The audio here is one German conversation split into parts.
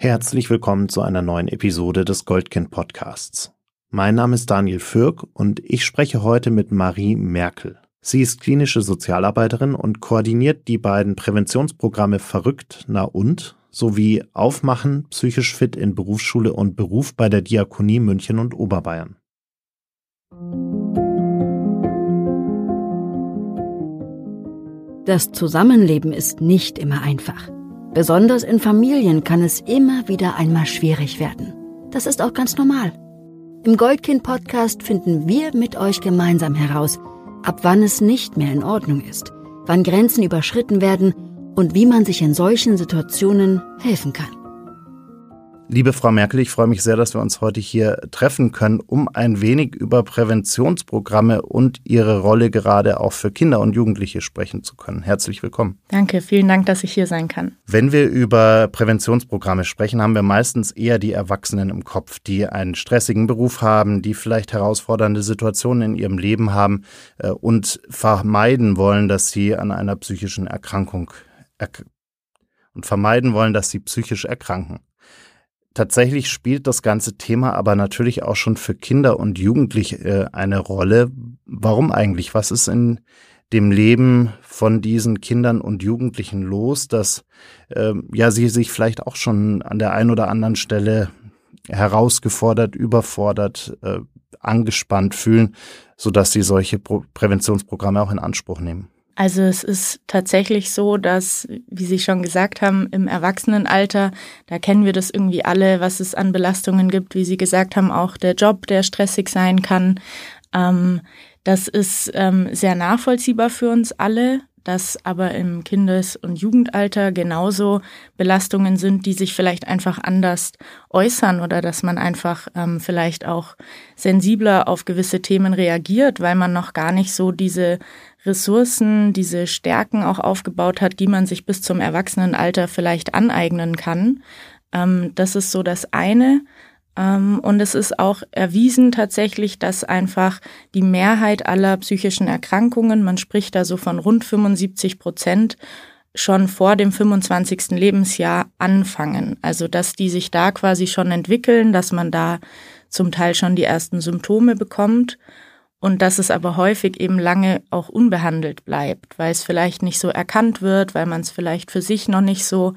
Herzlich willkommen zu einer neuen Episode des Goldkind Podcasts. Mein Name ist Daniel Fürk und ich spreche heute mit Marie Merkel. Sie ist klinische Sozialarbeiterin und koordiniert die beiden Präventionsprogramme Verrückt, na und sowie Aufmachen, psychisch fit in Berufsschule und Beruf bei der Diakonie München und Oberbayern. Das Zusammenleben ist nicht immer einfach. Besonders in Familien kann es immer wieder einmal schwierig werden. Das ist auch ganz normal. Im Goldkind-Podcast finden wir mit euch gemeinsam heraus, ab wann es nicht mehr in Ordnung ist, wann Grenzen überschritten werden und wie man sich in solchen Situationen helfen kann. Liebe Frau Merkel, ich freue mich sehr, dass wir uns heute hier treffen können, um ein wenig über Präventionsprogramme und ihre Rolle gerade auch für Kinder und Jugendliche sprechen zu können. Herzlich willkommen. Danke, vielen Dank, dass ich hier sein kann. Wenn wir über Präventionsprogramme sprechen, haben wir meistens eher die Erwachsenen im Kopf, die einen stressigen Beruf haben, die vielleicht herausfordernde Situationen in ihrem Leben haben äh, und vermeiden wollen, dass sie an einer psychischen Erkrankung und vermeiden wollen, dass sie psychisch erkranken. Tatsächlich spielt das ganze Thema aber natürlich auch schon für Kinder und Jugendliche äh, eine Rolle. Warum eigentlich? Was ist in dem Leben von diesen Kindern und Jugendlichen los, dass äh, ja sie sich vielleicht auch schon an der einen oder anderen Stelle herausgefordert, überfordert, äh, angespannt fühlen, so dass sie solche Pro Präventionsprogramme auch in Anspruch nehmen? Also es ist tatsächlich so, dass, wie Sie schon gesagt haben, im Erwachsenenalter, da kennen wir das irgendwie alle, was es an Belastungen gibt, wie Sie gesagt haben, auch der Job, der stressig sein kann. Ähm, das ist ähm, sehr nachvollziehbar für uns alle dass aber im Kindes- und Jugendalter genauso Belastungen sind, die sich vielleicht einfach anders äußern oder dass man einfach ähm, vielleicht auch sensibler auf gewisse Themen reagiert, weil man noch gar nicht so diese Ressourcen, diese Stärken auch aufgebaut hat, die man sich bis zum Erwachsenenalter vielleicht aneignen kann. Ähm, das ist so das eine. Ähm, und es ist auch erwiesen tatsächlich, dass einfach die Mehrheit aller psychischen Erkrankungen, man spricht da so von rund 75 Prozent, schon vor dem 25. Lebensjahr anfangen. Also dass die sich da quasi schon entwickeln, dass man da zum Teil schon die ersten Symptome bekommt und dass es aber häufig eben lange auch unbehandelt bleibt, weil es vielleicht nicht so erkannt wird, weil man es vielleicht für sich noch nicht so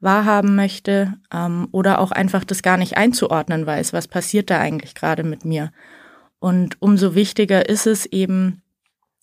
wahrhaben möchte ähm, oder auch einfach das gar nicht einzuordnen weiß, was passiert da eigentlich gerade mit mir. Und umso wichtiger ist es eben,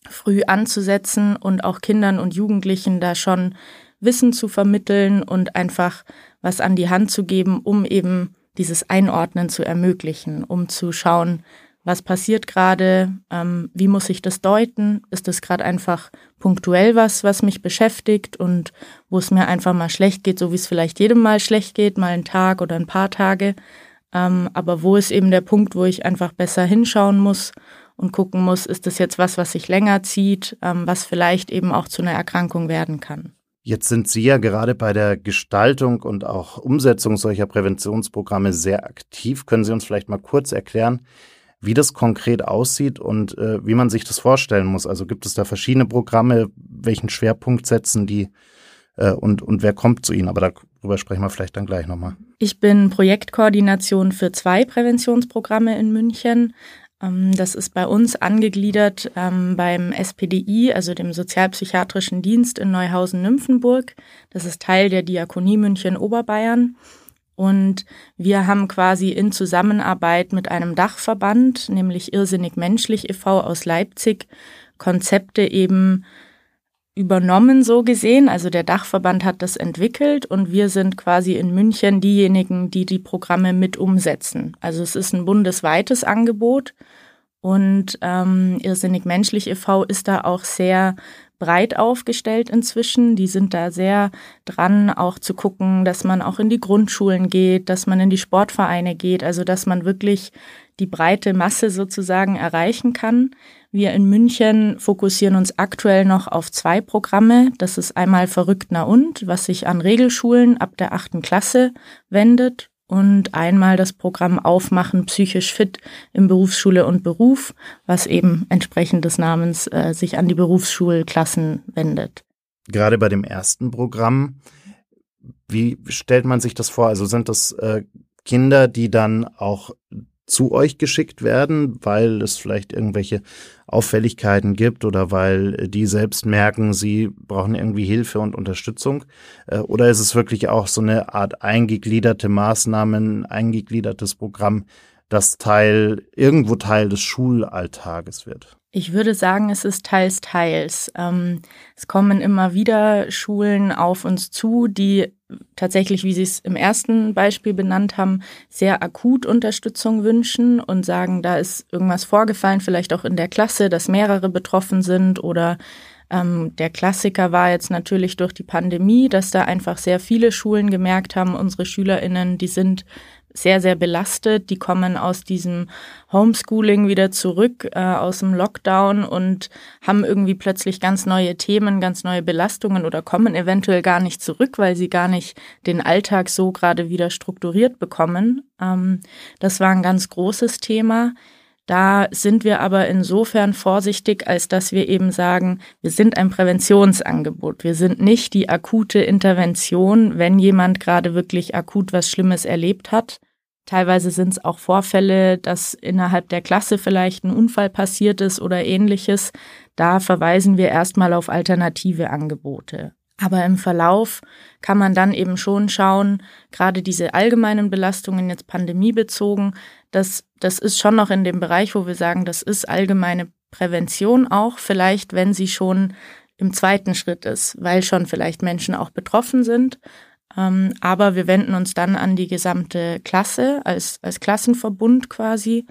früh anzusetzen und auch Kindern und Jugendlichen da schon Wissen zu vermitteln und einfach was an die Hand zu geben, um eben dieses Einordnen zu ermöglichen, um zu schauen, was passiert gerade, ähm, wie muss ich das deuten, ist das gerade einfach punktuell was, was mich beschäftigt und wo es mir einfach mal schlecht geht, so wie es vielleicht jedem mal schlecht geht, mal einen Tag oder ein paar Tage, ähm, aber wo ist eben der Punkt, wo ich einfach besser hinschauen muss und gucken muss, ist das jetzt was, was sich länger zieht, ähm, was vielleicht eben auch zu einer Erkrankung werden kann. Jetzt sind Sie ja gerade bei der Gestaltung und auch Umsetzung solcher Präventionsprogramme sehr aktiv. Können Sie uns vielleicht mal kurz erklären, wie das konkret aussieht und äh, wie man sich das vorstellen muss. Also gibt es da verschiedene Programme, welchen Schwerpunkt setzen die äh, und, und wer kommt zu ihnen? Aber darüber sprechen wir vielleicht dann gleich nochmal. Ich bin Projektkoordination für zwei Präventionsprogramme in München. Ähm, das ist bei uns angegliedert ähm, beim SPDI, also dem Sozialpsychiatrischen Dienst in Neuhausen-Nymphenburg. Das ist Teil der Diakonie München Oberbayern. Und wir haben quasi in Zusammenarbeit mit einem Dachverband, nämlich Irrsinnig Menschlich e.V. aus Leipzig, Konzepte eben übernommen, so gesehen. Also der Dachverband hat das entwickelt und wir sind quasi in München diejenigen, die die Programme mit umsetzen. Also es ist ein bundesweites Angebot und ähm, Irrsinnig Menschlich e.V. ist da auch sehr breit aufgestellt inzwischen. Die sind da sehr dran, auch zu gucken, dass man auch in die Grundschulen geht, dass man in die Sportvereine geht, also dass man wirklich die breite Masse sozusagen erreichen kann. Wir in München fokussieren uns aktuell noch auf zwei Programme. Das ist einmal Verrückt na und, was sich an Regelschulen ab der achten Klasse wendet und einmal das Programm Aufmachen psychisch fit im Berufsschule und Beruf, was eben entsprechend des Namens äh, sich an die Berufsschulklassen wendet. Gerade bei dem ersten Programm Wie stellt man sich das vor? Also sind das äh, Kinder, die dann auch zu euch geschickt werden, weil es vielleicht irgendwelche Auffälligkeiten gibt oder weil die selbst merken, sie brauchen irgendwie Hilfe und Unterstützung? Äh, oder ist es wirklich auch so eine Art eingegliederte Maßnahmen, eingegliedertes Programm, das Teil, irgendwo Teil des Schulalltages wird? Ich würde sagen, es ist teils, teils. Ähm, es kommen immer wieder Schulen auf uns zu, die tatsächlich, wie Sie es im ersten Beispiel benannt haben, sehr akut Unterstützung wünschen und sagen, da ist irgendwas vorgefallen, vielleicht auch in der Klasse, dass mehrere betroffen sind oder ähm, der Klassiker war jetzt natürlich durch die Pandemie, dass da einfach sehr viele Schulen gemerkt haben, unsere SchülerInnen, die sind sehr, sehr belastet. Die kommen aus diesem Homeschooling wieder zurück, äh, aus dem Lockdown und haben irgendwie plötzlich ganz neue Themen, ganz neue Belastungen oder kommen eventuell gar nicht zurück, weil sie gar nicht den Alltag so gerade wieder strukturiert bekommen. Ähm, das war ein ganz großes Thema. Da sind wir aber insofern vorsichtig, als dass wir eben sagen, wir sind ein Präventionsangebot. Wir sind nicht die akute Intervention, wenn jemand gerade wirklich akut was Schlimmes erlebt hat. Teilweise sind es auch Vorfälle, dass innerhalb der Klasse vielleicht ein Unfall passiert ist oder ähnliches. Da verweisen wir erstmal auf alternative Angebote. Aber im Verlauf kann man dann eben schon schauen, gerade diese allgemeinen Belastungen jetzt pandemiebezogen, das, das ist schon noch in dem Bereich, wo wir sagen, das ist allgemeine Prävention auch, vielleicht wenn sie schon im zweiten Schritt ist, weil schon vielleicht Menschen auch betroffen sind. Ähm, aber wir wenden uns dann an die gesamte Klasse als, als Klassenverbund quasi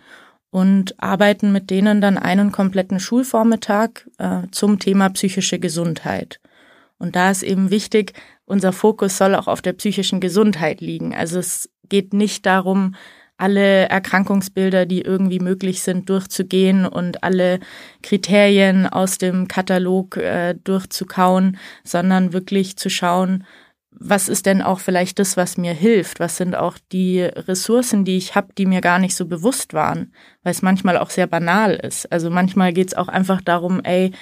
und arbeiten mit denen dann einen kompletten Schulvormittag äh, zum Thema psychische Gesundheit. Und da ist eben wichtig, unser Fokus soll auch auf der psychischen Gesundheit liegen. Also es geht nicht darum, alle Erkrankungsbilder, die irgendwie möglich sind, durchzugehen und alle Kriterien aus dem Katalog äh, durchzukauen, sondern wirklich zu schauen, was ist denn auch vielleicht das, was mir hilft? Was sind auch die Ressourcen, die ich habe, die mir gar nicht so bewusst waren, weil es manchmal auch sehr banal ist. Also manchmal geht es auch einfach darum, ey,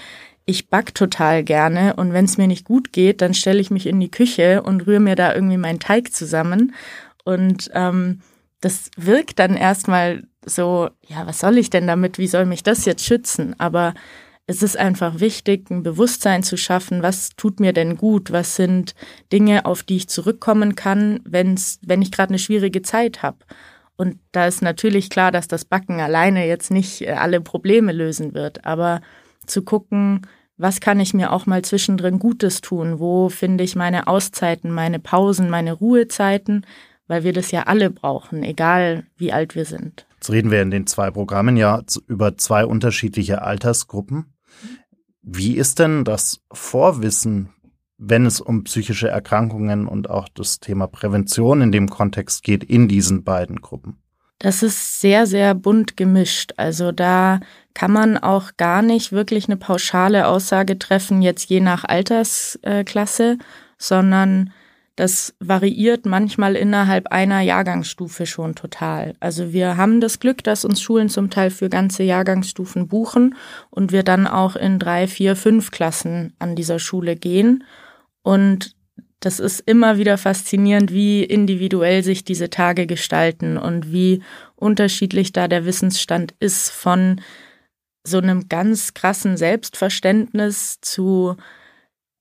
ich back total gerne und wenn es mir nicht gut geht, dann stelle ich mich in die Küche und rühre mir da irgendwie meinen Teig zusammen. Und ähm, das wirkt dann erstmal so, ja, was soll ich denn damit? Wie soll mich das jetzt schützen? Aber es ist einfach wichtig, ein Bewusstsein zu schaffen, was tut mir denn gut, was sind Dinge, auf die ich zurückkommen kann, wenn's, wenn ich gerade eine schwierige Zeit habe. Und da ist natürlich klar, dass das Backen alleine jetzt nicht äh, alle Probleme lösen wird, aber zu gucken, was kann ich mir auch mal zwischendrin Gutes tun? Wo finde ich meine Auszeiten, meine Pausen, meine Ruhezeiten? Weil wir das ja alle brauchen, egal wie alt wir sind. Jetzt reden wir in den zwei Programmen ja über zwei unterschiedliche Altersgruppen. Wie ist denn das Vorwissen, wenn es um psychische Erkrankungen und auch das Thema Prävention in dem Kontext geht, in diesen beiden Gruppen? Das ist sehr, sehr bunt gemischt. Also da kann man auch gar nicht wirklich eine pauschale Aussage treffen, jetzt je nach Altersklasse, sondern das variiert manchmal innerhalb einer Jahrgangsstufe schon total. Also wir haben das Glück, dass uns Schulen zum Teil für ganze Jahrgangsstufen buchen und wir dann auch in drei, vier, fünf Klassen an dieser Schule gehen. Und das ist immer wieder faszinierend, wie individuell sich diese Tage gestalten und wie unterschiedlich da der Wissensstand ist von so einem ganz krassen Selbstverständnis zu,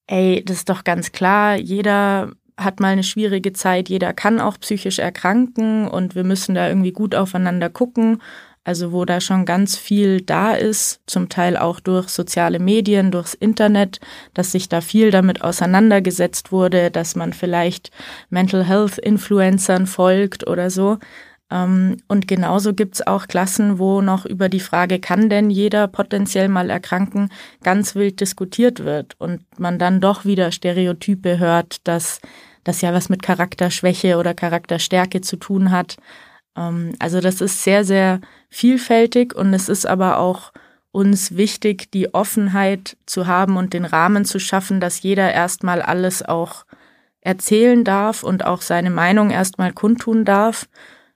ey, das ist doch ganz klar, jeder hat mal eine schwierige Zeit, jeder kann auch psychisch erkranken und wir müssen da irgendwie gut aufeinander gucken. Also wo da schon ganz viel da ist, zum Teil auch durch soziale Medien, durchs Internet, dass sich da viel damit auseinandergesetzt wurde, dass man vielleicht Mental Health Influencern folgt oder so. Ähm, und genauso gibt's auch Klassen, wo noch über die Frage, kann denn jeder potenziell mal erkranken, ganz wild diskutiert wird und man dann doch wieder Stereotype hört, dass das ja was mit Charakterschwäche oder Charakterstärke zu tun hat. Ähm, also das ist sehr, sehr vielfältig und es ist aber auch uns wichtig, die Offenheit zu haben und den Rahmen zu schaffen, dass jeder erstmal alles auch erzählen darf und auch seine Meinung erstmal kundtun darf.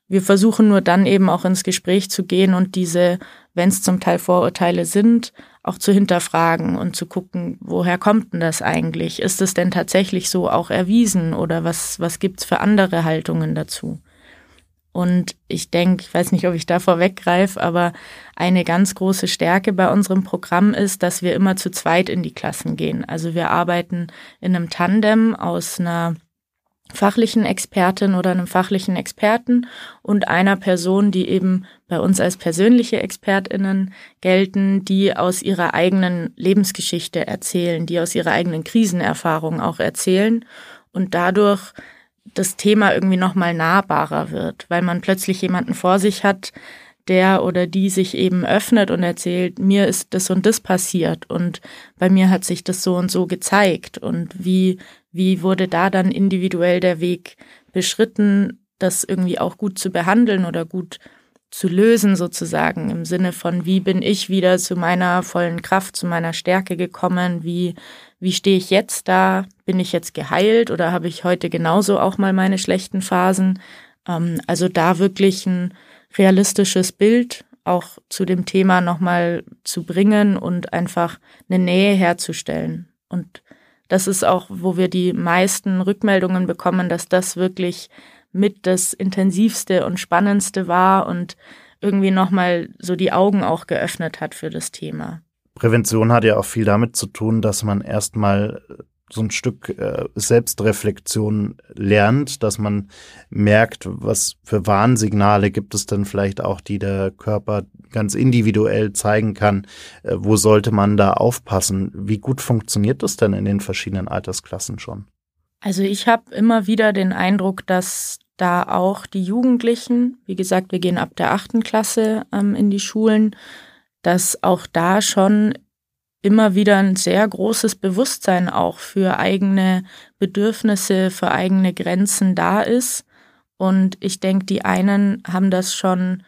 Wir versuchen nur dann eben auch ins Gespräch zu gehen und diese, wenn es zum Teil Vorurteile sind, auch zu hinterfragen und zu gucken, woher kommt denn das eigentlich? Ist es denn tatsächlich so auch erwiesen oder was, was gibt's für andere Haltungen dazu? Und ich denke, ich weiß nicht, ob ich da vorweggreife, aber eine ganz große Stärke bei unserem Programm ist, dass wir immer zu zweit in die Klassen gehen. Also wir arbeiten in einem Tandem aus einer fachlichen Expertin oder einem fachlichen Experten und einer Person, die eben bei uns als persönliche Expertinnen gelten, die aus ihrer eigenen Lebensgeschichte erzählen, die aus ihrer eigenen Krisenerfahrung auch erzählen und dadurch das Thema irgendwie nochmal nahbarer wird, weil man plötzlich jemanden vor sich hat, der oder die sich eben öffnet und erzählt, mir ist das und das passiert und bei mir hat sich das so und so gezeigt. Und wie wie wurde da dann individuell der Weg beschritten, das irgendwie auch gut zu behandeln oder gut zu lösen sozusagen im Sinne von, wie bin ich wieder zu meiner vollen Kraft, zu meiner Stärke gekommen, wie, wie stehe ich jetzt da, bin ich jetzt geheilt oder habe ich heute genauso auch mal meine schlechten Phasen? Ähm, also da wirklich ein realistisches Bild auch zu dem Thema nochmal zu bringen und einfach eine Nähe herzustellen. Und das ist auch, wo wir die meisten Rückmeldungen bekommen, dass das wirklich mit das intensivste und spannendste war und irgendwie nochmal so die Augen auch geöffnet hat für das Thema. Prävention hat ja auch viel damit zu tun, dass man erstmal so ein Stück äh, Selbstreflexion lernt, dass man merkt, was für Warnsignale gibt es denn vielleicht auch, die der Körper ganz individuell zeigen kann, äh, wo sollte man da aufpassen. Wie gut funktioniert das denn in den verschiedenen Altersklassen schon? Also ich habe immer wieder den Eindruck, dass da auch die Jugendlichen, wie gesagt, wir gehen ab der achten Klasse ähm, in die Schulen, dass auch da schon immer wieder ein sehr großes Bewusstsein auch für eigene Bedürfnisse, für eigene Grenzen da ist. Und ich denke, die einen haben das schon,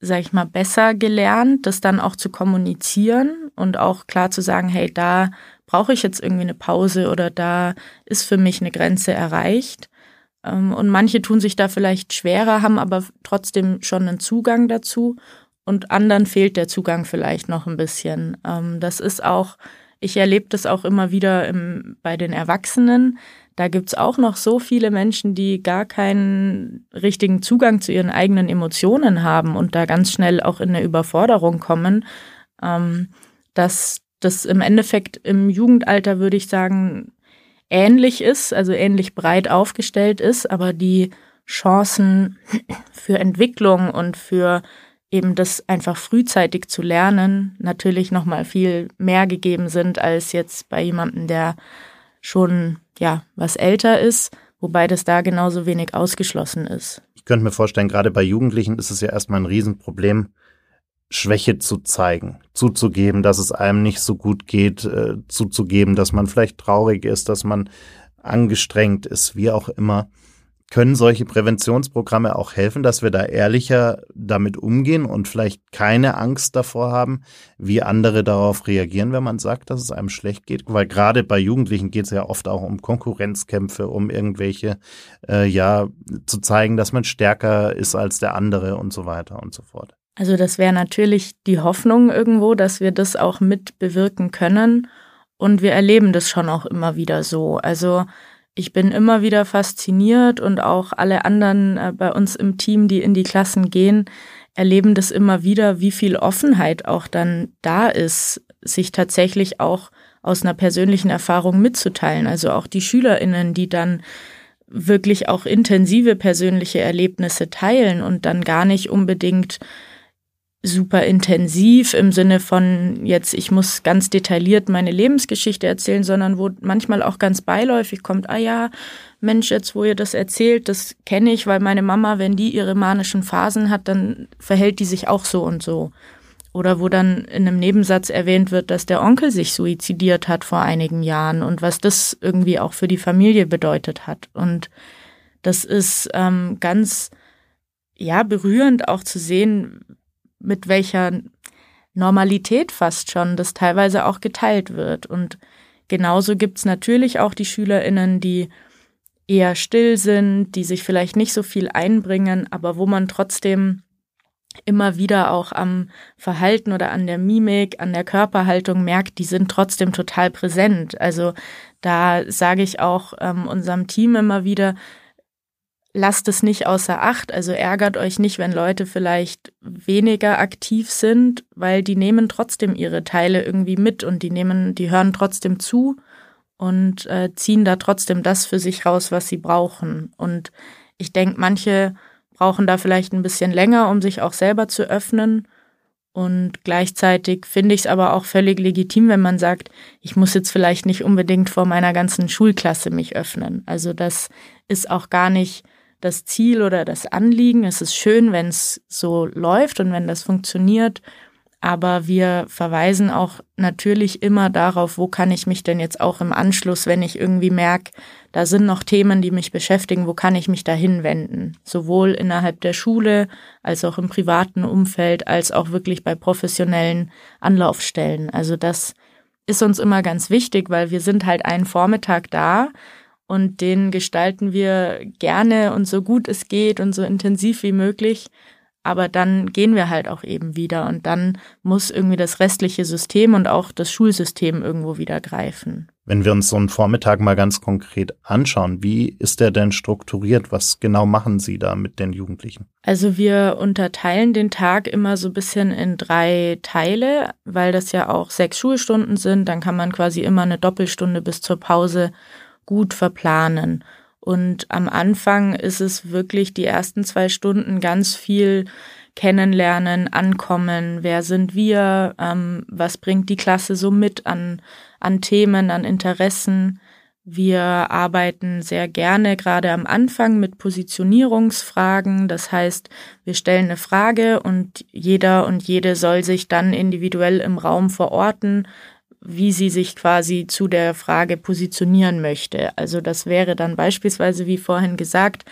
sag ich mal, besser gelernt, das dann auch zu kommunizieren und auch klar zu sagen, hey, da brauche ich jetzt irgendwie eine Pause oder da ist für mich eine Grenze erreicht. Ähm, und manche tun sich da vielleicht schwerer, haben aber trotzdem schon einen Zugang dazu und anderen fehlt der Zugang vielleicht noch ein bisschen. Ähm, das ist auch, ich erlebe das auch immer wieder im, bei den Erwachsenen. Da gibt's auch noch so viele Menschen, die gar keinen richtigen Zugang zu ihren eigenen Emotionen haben und da ganz schnell auch in eine Überforderung kommen, ähm, dass das im Endeffekt im Jugendalter, würde ich sagen, ähnlich ist, also ähnlich breit aufgestellt ist, aber die Chancen für Entwicklung und für eben das einfach frühzeitig zu lernen natürlich noch mal viel mehr gegeben sind als jetzt bei jemandem, der schon ja was älter ist, wobei das da genauso wenig ausgeschlossen ist. Ich könnte mir vorstellen, gerade bei Jugendlichen ist es ja erstmal ein Riesenproblem, Schwäche zu zeigen, zuzugeben, dass es einem nicht so gut geht, äh, zuzugeben, dass man vielleicht traurig ist, dass man angestrengt ist, wie auch immer. Können solche Präventionsprogramme auch helfen, dass wir da ehrlicher damit umgehen und vielleicht keine Angst davor haben, wie andere darauf reagieren, wenn man sagt, dass es einem schlecht geht? Weil gerade bei Jugendlichen geht es ja oft auch um Konkurrenzkämpfe, um irgendwelche, äh, ja, zu zeigen, dass man stärker ist als der andere und so weiter und so fort. Also das wäre natürlich die Hoffnung irgendwo, dass wir das auch mit bewirken können. Und wir erleben das schon auch immer wieder so. Also ich bin immer wieder fasziniert und auch alle anderen äh, bei uns im Team, die in die Klassen gehen, erleben das immer wieder, wie viel Offenheit auch dann da ist, sich tatsächlich auch aus einer persönlichen Erfahrung mitzuteilen. Also auch die Schülerinnen, die dann wirklich auch intensive persönliche Erlebnisse teilen und dann gar nicht unbedingt super intensiv im Sinne von jetzt, ich muss ganz detailliert meine Lebensgeschichte erzählen, sondern wo manchmal auch ganz beiläufig kommt, ah ja, Mensch, jetzt wo ihr das erzählt, das kenne ich, weil meine Mama, wenn die ihre manischen Phasen hat, dann verhält die sich auch so und so. Oder wo dann in einem Nebensatz erwähnt wird, dass der Onkel sich suizidiert hat vor einigen Jahren und was das irgendwie auch für die Familie bedeutet hat. Und das ist ähm, ganz ja berührend auch zu sehen, mit welcher Normalität fast schon das teilweise auch geteilt wird. Und genauso gibt's natürlich auch die Schülerinnen, die eher still sind, die sich vielleicht nicht so viel einbringen, aber wo man trotzdem immer wieder auch am Verhalten oder an der Mimik, an der Körperhaltung merkt, die sind trotzdem total präsent. Also da sage ich auch ähm, unserem Team immer wieder, lasst es nicht außer Acht. Also ärgert euch nicht, wenn Leute vielleicht weniger aktiv sind, weil die nehmen trotzdem ihre Teile irgendwie mit und die nehmen, die hören trotzdem zu und äh, ziehen da trotzdem das für sich raus, was sie brauchen. Und ich denke, manche brauchen da vielleicht ein bisschen länger, um sich auch selber zu öffnen. Und gleichzeitig finde ich es aber auch völlig legitim, wenn man sagt, ich muss jetzt vielleicht nicht unbedingt vor meiner ganzen Schulklasse mich öffnen. Also das ist auch gar nicht das Ziel oder das Anliegen. Es ist schön, wenn es so läuft und wenn das funktioniert. Aber wir verweisen auch natürlich immer darauf, wo kann ich mich denn jetzt auch im Anschluss, wenn ich irgendwie merke, da sind noch Themen, die mich beschäftigen, wo kann ich mich da hinwenden? Sowohl innerhalb der Schule als auch im privaten Umfeld, als auch wirklich bei professionellen Anlaufstellen. Also das ist uns immer ganz wichtig, weil wir sind halt einen Vormittag da und den gestalten wir gerne und so gut es geht und so intensiv wie möglich. Aber dann gehen wir halt auch eben wieder und dann muss irgendwie das restliche System und auch das Schulsystem irgendwo wieder greifen. Wenn wir uns so einen Vormittag mal ganz konkret anschauen, wie ist der denn strukturiert? Was genau machen Sie da mit den Jugendlichen? Also wir unterteilen den Tag immer so ein bisschen in drei Teile, weil das ja auch sechs Schulstunden sind. Dann kann man quasi immer eine Doppelstunde bis zur Pause gut verplanen. Und am Anfang ist es wirklich die ersten zwei Stunden ganz viel kennenlernen, ankommen, wer sind wir, ähm, was bringt die Klasse so mit an, an Themen, an Interessen. Wir arbeiten sehr gerne gerade am Anfang mit Positionierungsfragen. Das heißt, wir stellen eine Frage und jeder und jede soll sich dann individuell im Raum verorten, wie sie sich quasi zu der Frage positionieren möchte. Also das wäre dann beispielsweise, wie vorhin gesagt,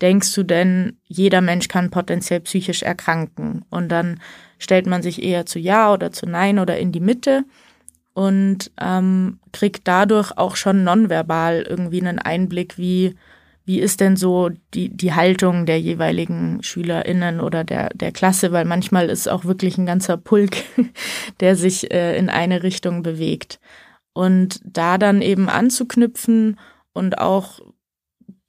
denkst du denn, jeder Mensch kann potenziell psychisch erkranken? Und dann stellt man sich eher zu Ja oder zu Nein oder in die Mitte und ähm, kriegt dadurch auch schon nonverbal irgendwie einen Einblick, wie wie ist denn so die, die Haltung der jeweiligen SchülerInnen oder der, der Klasse? Weil manchmal ist auch wirklich ein ganzer Pulk, der sich äh, in eine Richtung bewegt. Und da dann eben anzuknüpfen und auch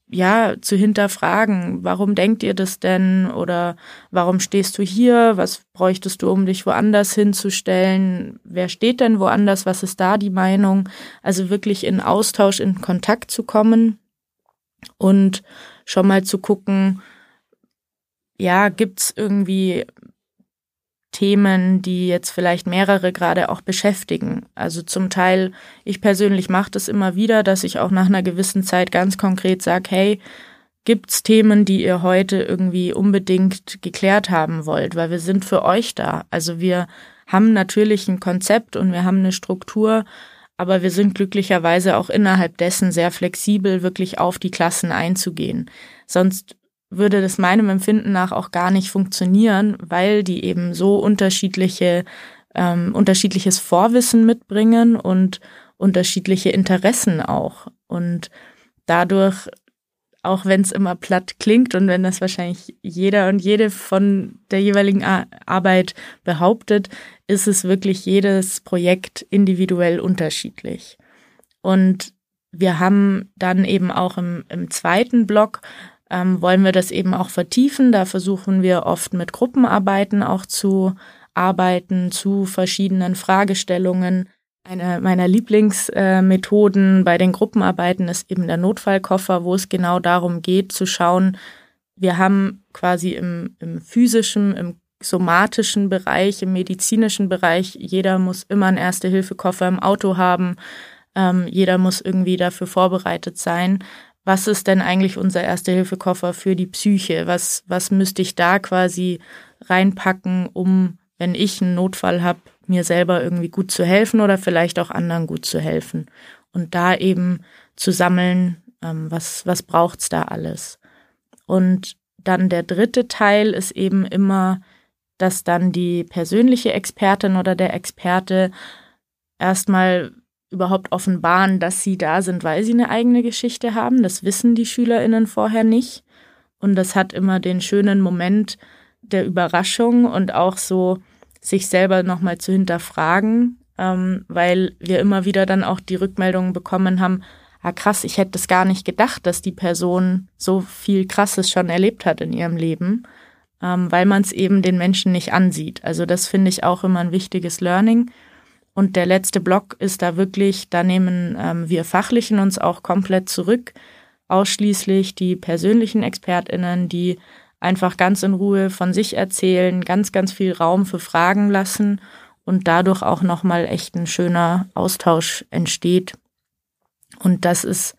ja, zu hinterfragen, warum denkt ihr das denn? Oder warum stehst du hier, was bräuchtest du, um dich woanders hinzustellen, wer steht denn woanders, was ist da die Meinung, also wirklich in Austausch, in Kontakt zu kommen und schon mal zu gucken, ja, gibt's irgendwie Themen, die jetzt vielleicht mehrere gerade auch beschäftigen. Also zum Teil, ich persönlich mache das immer wieder, dass ich auch nach einer gewissen Zeit ganz konkret sage, hey, gibt's Themen, die ihr heute irgendwie unbedingt geklärt haben wollt, weil wir sind für euch da. Also wir haben natürlich ein Konzept und wir haben eine Struktur, aber wir sind glücklicherweise auch innerhalb dessen sehr flexibel, wirklich auf die Klassen einzugehen. Sonst würde das meinem Empfinden nach auch gar nicht funktionieren, weil die eben so unterschiedliche, ähm, unterschiedliches Vorwissen mitbringen und unterschiedliche Interessen auch. Und dadurch auch wenn es immer platt klingt und wenn das wahrscheinlich jeder und jede von der jeweiligen Arbeit behauptet, ist es wirklich jedes Projekt individuell unterschiedlich. Und wir haben dann eben auch im, im zweiten Block, ähm, wollen wir das eben auch vertiefen. Da versuchen wir oft mit Gruppenarbeiten auch zu arbeiten, zu verschiedenen Fragestellungen eine meiner Lieblingsmethoden bei den Gruppenarbeiten ist eben der Notfallkoffer, wo es genau darum geht zu schauen, wir haben quasi im, im physischen, im somatischen Bereich, im medizinischen Bereich, jeder muss immer einen Erste-Hilfe-Koffer im Auto haben, ähm, jeder muss irgendwie dafür vorbereitet sein. Was ist denn eigentlich unser Erste-Hilfe-Koffer für die Psyche? Was, was müsste ich da quasi reinpacken, um, wenn ich einen Notfall habe, mir selber irgendwie gut zu helfen oder vielleicht auch anderen gut zu helfen. Und da eben zu sammeln, ähm, was, was braucht's da alles. Und dann der dritte Teil ist eben immer, dass dann die persönliche Expertin oder der Experte erstmal überhaupt offenbaren, dass sie da sind, weil sie eine eigene Geschichte haben. Das wissen die SchülerInnen vorher nicht. Und das hat immer den schönen Moment, der Überraschung und auch so sich selber nochmal zu hinterfragen, ähm, weil wir immer wieder dann auch die Rückmeldungen bekommen haben, ah krass, ich hätte es gar nicht gedacht, dass die Person so viel Krasses schon erlebt hat in ihrem Leben, ähm, weil man es eben den Menschen nicht ansieht. Also das finde ich auch immer ein wichtiges Learning. Und der letzte Block ist da wirklich, da nehmen ähm, wir Fachlichen uns auch komplett zurück, ausschließlich die persönlichen ExpertInnen, die einfach ganz in Ruhe von sich erzählen, ganz, ganz viel Raum für Fragen lassen und dadurch auch nochmal echt ein schöner Austausch entsteht. Und das ist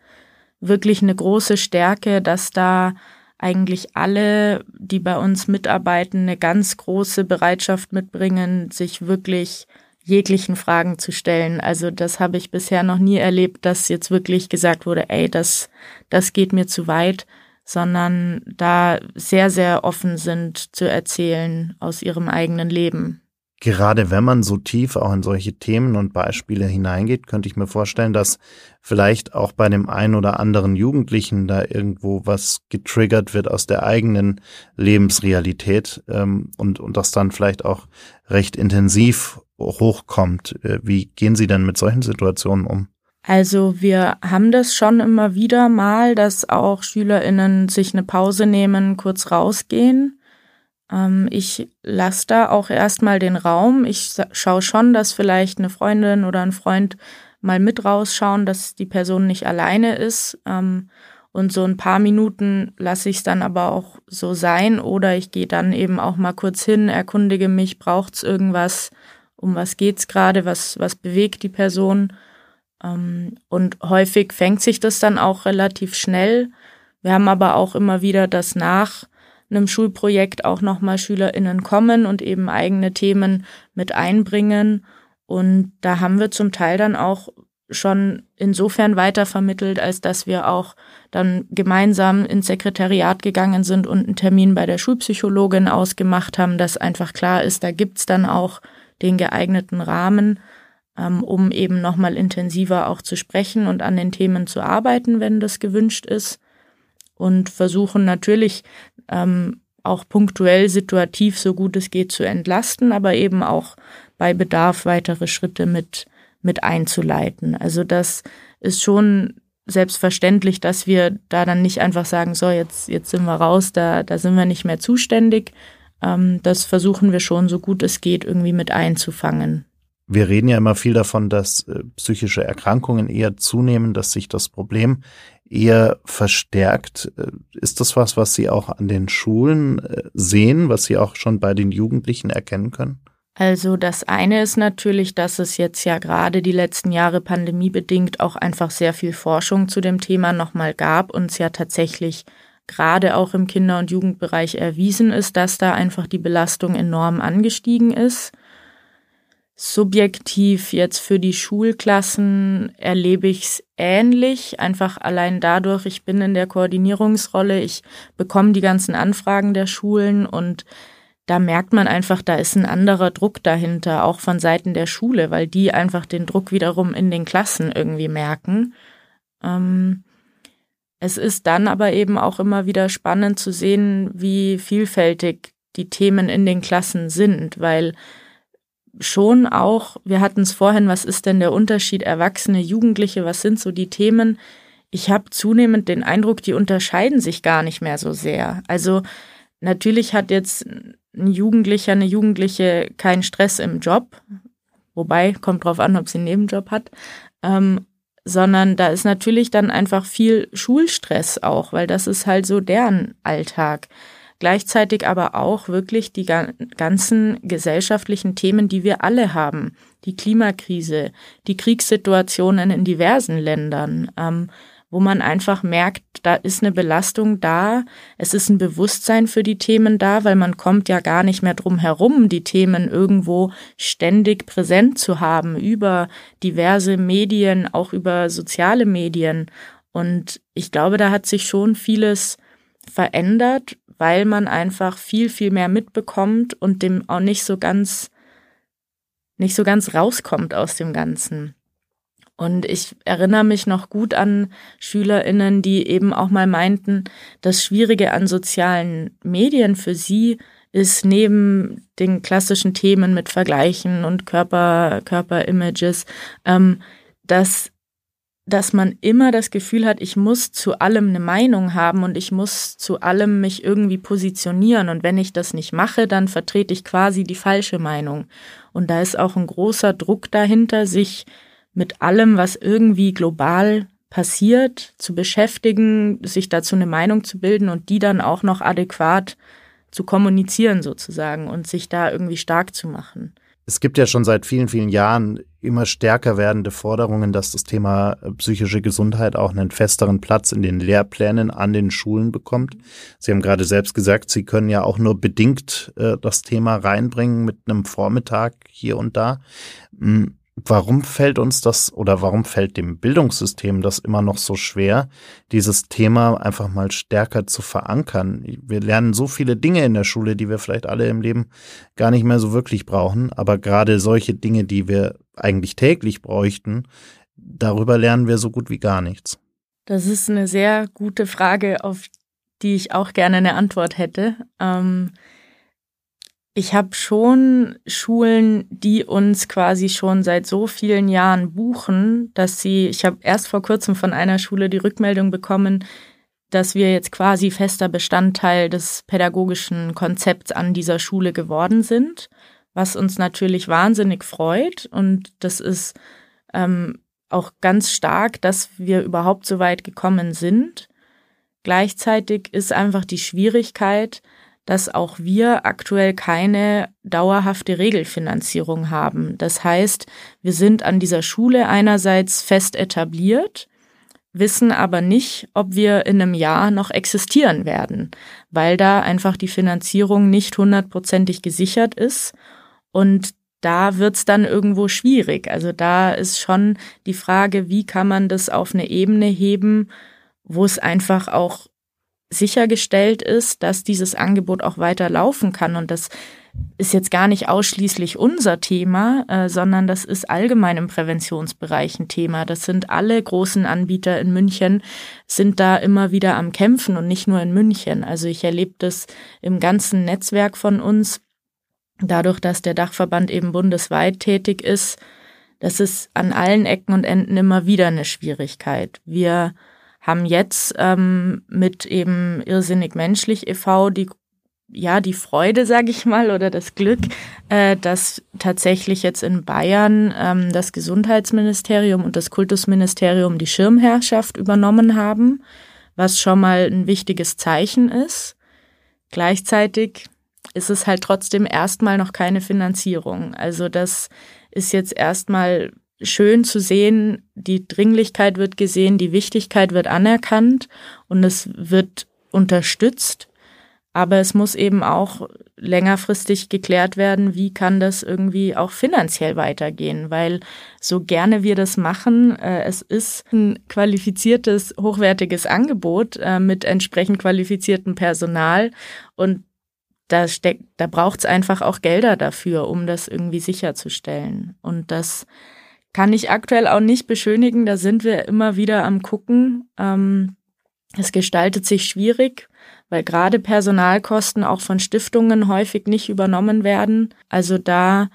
wirklich eine große Stärke, dass da eigentlich alle, die bei uns mitarbeiten, eine ganz große Bereitschaft mitbringen, sich wirklich jeglichen Fragen zu stellen. Also das habe ich bisher noch nie erlebt, dass jetzt wirklich gesagt wurde, ey, das, das geht mir zu weit, sondern da sehr, sehr offen sind zu erzählen aus ihrem eigenen Leben. Gerade wenn man so tief auch in solche Themen und Beispiele hineingeht, könnte ich mir vorstellen, dass vielleicht auch bei dem einen oder anderen Jugendlichen da irgendwo was getriggert wird aus der eigenen Lebensrealität ähm, und, und das dann vielleicht auch recht intensiv hochkommt. Äh, wie gehen Sie denn mit solchen Situationen um? Also wir haben das schon immer wieder mal, dass auch Schülerinnen sich eine Pause nehmen, kurz rausgehen. Ähm, ich lasse da auch erstmal den Raum. Ich schaue schon, dass vielleicht eine Freundin oder ein Freund mal mit rausschauen, dass die Person nicht alleine ist. Ähm, und so ein paar Minuten lasse ich es dann aber auch so sein oder ich gehe dann eben auch mal kurz hin, erkundige mich, braucht es irgendwas, um was geht's gerade, was, was bewegt die Person. Ähm, und häufig fängt sich das dann auch relativ schnell. Wir haben aber auch immer wieder, dass nach einem Schulprojekt auch nochmal SchülerInnen kommen und eben eigene Themen mit einbringen. Und da haben wir zum Teil dann auch schon insofern weitervermittelt, als dass wir auch dann gemeinsam ins Sekretariat gegangen sind und einen Termin bei der Schulpsychologin ausgemacht haben, dass einfach klar ist, da gibt's dann auch den geeigneten Rahmen, ähm, um eben nochmal intensiver auch zu sprechen und an den Themen zu arbeiten, wenn das gewünscht ist. Und versuchen natürlich ähm, auch punktuell situativ so gut es geht zu entlasten, aber eben auch bei Bedarf weitere Schritte mit, mit einzuleiten. Also das ist schon selbstverständlich, dass wir da dann nicht einfach sagen, so, jetzt, jetzt sind wir raus, da, da sind wir nicht mehr zuständig. Ähm, das versuchen wir schon, so gut es geht, irgendwie mit einzufangen. Wir reden ja immer viel davon, dass äh, psychische Erkrankungen eher zunehmen, dass sich das Problem eher verstärkt. Äh, ist das was, was Sie auch an den Schulen äh, sehen, was Sie auch schon bei den Jugendlichen erkennen können? Also das eine ist natürlich, dass es jetzt ja gerade die letzten Jahre pandemiebedingt auch einfach sehr viel Forschung zu dem Thema nochmal gab und es ja tatsächlich gerade auch im Kinder- und Jugendbereich erwiesen ist, dass da einfach die Belastung enorm angestiegen ist. Subjektiv jetzt für die Schulklassen erlebe ich es ähnlich, einfach allein dadurch, ich bin in der Koordinierungsrolle, ich bekomme die ganzen Anfragen der Schulen und da merkt man einfach, da ist ein anderer Druck dahinter, auch von Seiten der Schule, weil die einfach den Druck wiederum in den Klassen irgendwie merken. Ähm, es ist dann aber eben auch immer wieder spannend zu sehen, wie vielfältig die Themen in den Klassen sind, weil schon auch, wir hatten es vorhin, was ist denn der Unterschied Erwachsene, Jugendliche, was sind so die Themen? Ich habe zunehmend den Eindruck, die unterscheiden sich gar nicht mehr so sehr. Also natürlich hat jetzt ein Jugendlicher, eine Jugendliche keinen Stress im Job, wobei kommt drauf an, ob sie einen Nebenjob hat, ähm, sondern da ist natürlich dann einfach viel Schulstress auch, weil das ist halt so deren Alltag gleichzeitig aber auch wirklich die ganzen gesellschaftlichen Themen, die wir alle haben. Die Klimakrise, die Kriegssituationen in diversen Ländern, ähm, wo man einfach merkt, da ist eine Belastung da, es ist ein Bewusstsein für die Themen da, weil man kommt ja gar nicht mehr drum herum, die Themen irgendwo ständig präsent zu haben über diverse Medien, auch über soziale Medien. Und ich glaube, da hat sich schon vieles verändert, weil man einfach viel, viel mehr mitbekommt und dem auch nicht so ganz, nicht so ganz rauskommt aus dem Ganzen. Und ich erinnere mich noch gut an SchülerInnen, die eben auch mal meinten, das Schwierige an sozialen Medien für sie ist neben den klassischen Themen mit Vergleichen und Körper, Körperimages, ähm, dass dass man immer das Gefühl hat, ich muss zu allem eine Meinung haben und ich muss zu allem mich irgendwie positionieren. Und wenn ich das nicht mache, dann vertrete ich quasi die falsche Meinung. Und da ist auch ein großer Druck dahinter, sich mit allem, was irgendwie global passiert, zu beschäftigen, sich dazu eine Meinung zu bilden und die dann auch noch adäquat zu kommunizieren sozusagen und sich da irgendwie stark zu machen. Es gibt ja schon seit vielen, vielen Jahren immer stärker werdende Forderungen, dass das Thema äh, psychische Gesundheit auch einen festeren Platz in den Lehrplänen an den Schulen bekommt. Sie haben gerade selbst gesagt, Sie können ja auch nur bedingt äh, das Thema reinbringen mit einem Vormittag hier und da. Hm, Warum fällt uns das oder warum fällt dem Bildungssystem das immer noch so schwer, dieses Thema einfach mal stärker zu verankern? Wir lernen so viele Dinge in der Schule, die wir vielleicht alle im Leben gar nicht mehr so wirklich brauchen, aber gerade solche Dinge, die wir eigentlich täglich bräuchten, darüber lernen wir so gut wie gar nichts. Das ist eine sehr gute Frage, auf die ich auch gerne eine Antwort hätte. Ähm ich habe schon Schulen, die uns quasi schon seit so vielen Jahren buchen, dass sie, ich habe erst vor kurzem von einer Schule die Rückmeldung bekommen, dass wir jetzt quasi fester Bestandteil des pädagogischen Konzepts an dieser Schule geworden sind, was uns natürlich wahnsinnig freut. Und das ist ähm, auch ganz stark, dass wir überhaupt so weit gekommen sind. Gleichzeitig ist einfach die Schwierigkeit, dass auch wir aktuell keine dauerhafte Regelfinanzierung haben. Das heißt, wir sind an dieser Schule einerseits fest etabliert, wissen aber nicht, ob wir in einem Jahr noch existieren werden, weil da einfach die Finanzierung nicht hundertprozentig gesichert ist und da wird's dann irgendwo schwierig. Also da ist schon die Frage, wie kann man das auf eine Ebene heben, wo es einfach auch sichergestellt ist, dass dieses Angebot auch weiter laufen kann. Und das ist jetzt gar nicht ausschließlich unser Thema, äh, sondern das ist allgemein im Präventionsbereich ein Thema. Das sind alle großen Anbieter in München, sind da immer wieder am Kämpfen und nicht nur in München. Also ich erlebe das im ganzen Netzwerk von uns, dadurch, dass der Dachverband eben bundesweit tätig ist. Das ist an allen Ecken und Enden immer wieder eine Schwierigkeit. Wir haben jetzt ähm, mit eben Irrsinnig Menschlich e.V. die ja, die Freude, sage ich mal, oder das Glück, äh, dass tatsächlich jetzt in Bayern ähm, das Gesundheitsministerium und das Kultusministerium die Schirmherrschaft übernommen haben, was schon mal ein wichtiges Zeichen ist. Gleichzeitig ist es halt trotzdem erstmal noch keine Finanzierung. Also das ist jetzt erstmal schön zu sehen, die Dringlichkeit wird gesehen, die Wichtigkeit wird anerkannt und es wird unterstützt. Aber es muss eben auch längerfristig geklärt werden, wie kann das irgendwie auch finanziell weitergehen, weil so gerne wir das machen, äh, es ist ein qualifiziertes, hochwertiges Angebot äh, mit entsprechend qualifiziertem Personal und da steckt, da braucht es einfach auch Gelder dafür, um das irgendwie sicherzustellen. Und das kann ich aktuell auch nicht beschönigen. Da sind wir immer wieder am Gucken. Ähm, es gestaltet sich schwierig, weil gerade Personalkosten auch von Stiftungen häufig nicht übernommen werden. Also da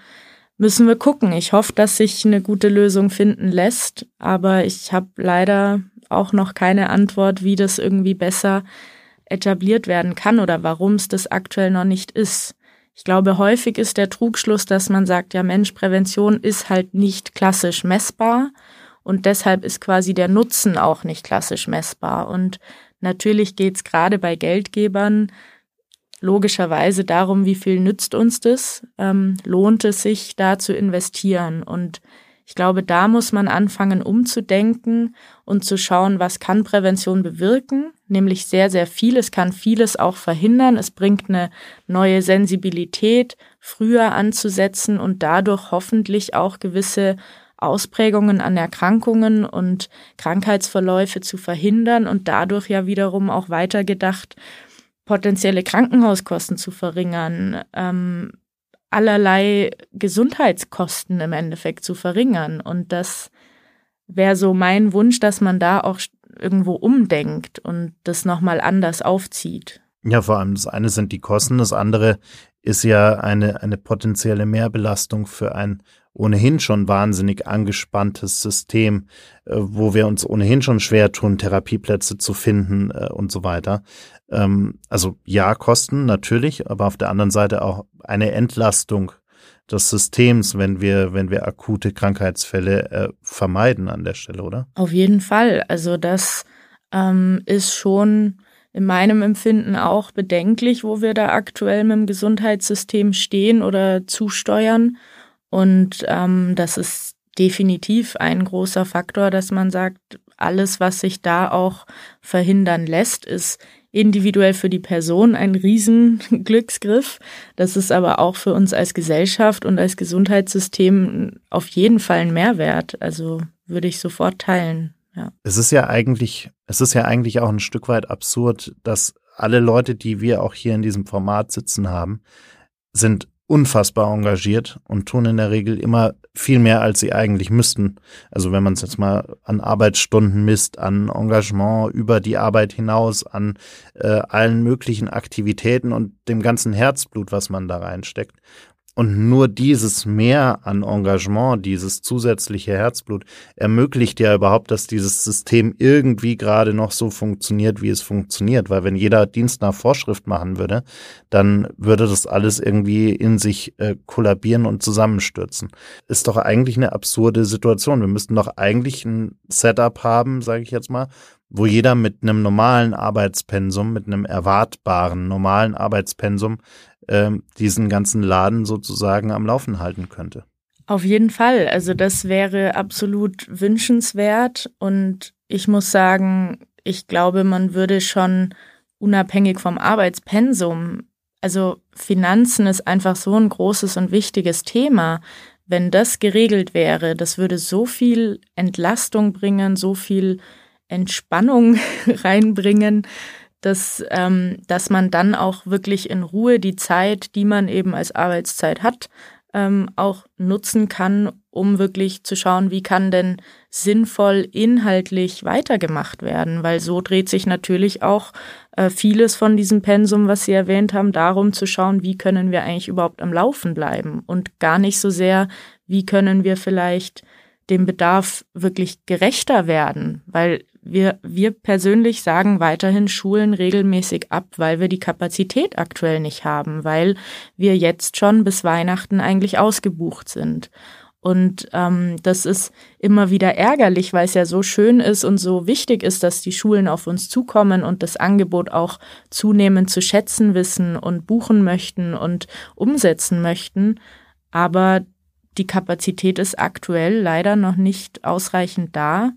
müssen wir gucken. Ich hoffe, dass sich eine gute Lösung finden lässt, aber ich habe leider auch noch keine Antwort, wie das irgendwie besser etabliert werden kann oder warum es das aktuell noch nicht ist. Ich glaube, häufig ist der Trugschluss, dass man sagt, ja Mensch, Prävention ist halt nicht klassisch messbar und deshalb ist quasi der Nutzen auch nicht klassisch messbar. Und natürlich geht es gerade bei Geldgebern logischerweise darum, wie viel nützt uns das, ähm, lohnt es sich da zu investieren. Und ich glaube, da muss man anfangen umzudenken und zu schauen, was kann Prävention bewirken, nämlich sehr, sehr viel. Es kann vieles auch verhindern. Es bringt eine neue Sensibilität, früher anzusetzen und dadurch hoffentlich auch gewisse Ausprägungen an Erkrankungen und Krankheitsverläufe zu verhindern und dadurch ja wiederum auch weitergedacht, potenzielle Krankenhauskosten zu verringern, ähm, allerlei Gesundheitskosten im Endeffekt zu verringern. Und das wäre so mein Wunsch, dass man da auch irgendwo umdenkt und das nochmal anders aufzieht. Ja, vor allem das eine sind die Kosten, das andere ist ja eine, eine potenzielle Mehrbelastung für ein ohnehin schon wahnsinnig angespanntes System, äh, wo wir uns ohnehin schon schwer tun, Therapieplätze zu finden äh, und so weiter. Ähm, also ja, Kosten natürlich, aber auf der anderen Seite auch eine Entlastung des Systems, wenn wir, wenn wir akute Krankheitsfälle äh, vermeiden an der Stelle, oder? Auf jeden Fall. Also das ähm, ist schon in meinem Empfinden auch bedenklich, wo wir da aktuell mit dem Gesundheitssystem stehen oder zusteuern. Und ähm, das ist definitiv ein großer Faktor, dass man sagt, alles, was sich da auch verhindern lässt, ist individuell für die Person ein Riesenglücksgriff. Das ist aber auch für uns als Gesellschaft und als Gesundheitssystem auf jeden Fall ein Mehrwert. Also würde ich sofort teilen. Ja. Es ist ja eigentlich, es ist ja eigentlich auch ein Stück weit absurd, dass alle Leute, die wir auch hier in diesem Format sitzen haben, sind unfassbar engagiert und tun in der Regel immer viel mehr, als sie eigentlich müssten. Also wenn man es jetzt mal an Arbeitsstunden misst, an Engagement über die Arbeit hinaus, an äh, allen möglichen Aktivitäten und dem ganzen Herzblut, was man da reinsteckt. Und nur dieses Mehr an Engagement, dieses zusätzliche Herzblut ermöglicht ja überhaupt, dass dieses System irgendwie gerade noch so funktioniert, wie es funktioniert. Weil wenn jeder Dienst nach Vorschrift machen würde, dann würde das alles irgendwie in sich äh, kollabieren und zusammenstürzen. Ist doch eigentlich eine absurde Situation. Wir müssten doch eigentlich ein Setup haben, sage ich jetzt mal, wo jeder mit einem normalen Arbeitspensum, mit einem erwartbaren normalen Arbeitspensum ähm, diesen ganzen Laden sozusagen am Laufen halten könnte. Auf jeden Fall. Also das wäre absolut wünschenswert und ich muss sagen, ich glaube, man würde schon unabhängig vom Arbeitspensum, also Finanzen ist einfach so ein großes und wichtiges Thema. Wenn das geregelt wäre, das würde so viel Entlastung bringen, so viel Entspannung reinbringen, dass, ähm, dass man dann auch wirklich in Ruhe die Zeit, die man eben als Arbeitszeit hat, ähm, auch nutzen kann, um wirklich zu schauen, wie kann denn sinnvoll inhaltlich weitergemacht werden, weil so dreht sich natürlich auch äh, vieles von diesem Pensum, was Sie erwähnt haben, darum zu schauen, wie können wir eigentlich überhaupt am Laufen bleiben und gar nicht so sehr, wie können wir vielleicht dem Bedarf wirklich gerechter werden, weil wir, wir persönlich sagen weiterhin Schulen regelmäßig ab, weil wir die Kapazität aktuell nicht haben, weil wir jetzt schon bis Weihnachten eigentlich ausgebucht sind. Und ähm, das ist immer wieder ärgerlich, weil es ja so schön ist und so wichtig ist, dass die Schulen auf uns zukommen und das Angebot auch zunehmend zu schätzen wissen und buchen möchten und umsetzen möchten. Aber die Kapazität ist aktuell leider noch nicht ausreichend da.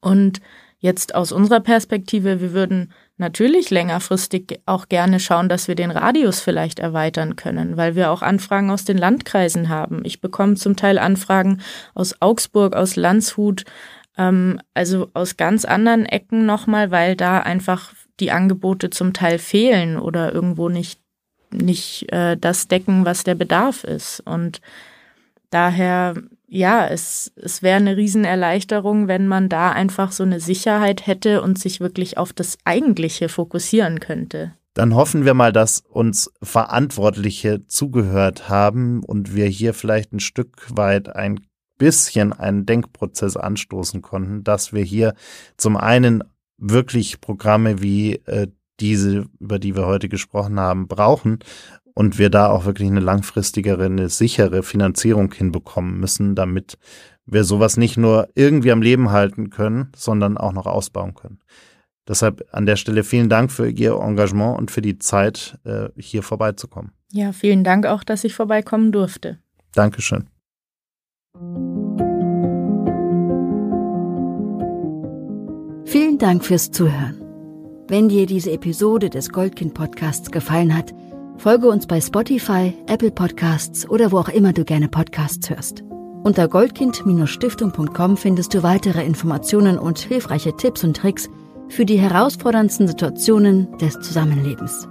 Und jetzt aus unserer Perspektive, wir würden natürlich längerfristig auch gerne schauen, dass wir den Radius vielleicht erweitern können, weil wir auch Anfragen aus den Landkreisen haben. Ich bekomme zum Teil Anfragen aus Augsburg, aus Landshut, ähm, also aus ganz anderen Ecken nochmal, weil da einfach die Angebote zum Teil fehlen oder irgendwo nicht, nicht äh, das decken, was der Bedarf ist. Und daher ja, es, es wäre eine Riesenerleichterung, wenn man da einfach so eine Sicherheit hätte und sich wirklich auf das Eigentliche fokussieren könnte. Dann hoffen wir mal, dass uns Verantwortliche zugehört haben und wir hier vielleicht ein Stück weit ein bisschen einen Denkprozess anstoßen konnten, dass wir hier zum einen wirklich Programme wie äh, diese, über die wir heute gesprochen haben, brauchen und wir da auch wirklich eine langfristigere, eine sichere Finanzierung hinbekommen müssen, damit wir sowas nicht nur irgendwie am Leben halten können, sondern auch noch ausbauen können. Deshalb an der Stelle vielen Dank für Ihr Engagement und für die Zeit, äh, hier vorbeizukommen. Ja, vielen Dank auch, dass ich vorbeikommen durfte. Dankeschön. Vielen Dank fürs Zuhören. Wenn dir diese Episode des Goldkind Podcasts gefallen hat, folge uns bei Spotify, Apple Podcasts oder wo auch immer du gerne Podcasts hörst. Unter goldkind-stiftung.com findest du weitere Informationen und hilfreiche Tipps und Tricks für die herausforderndsten Situationen des Zusammenlebens.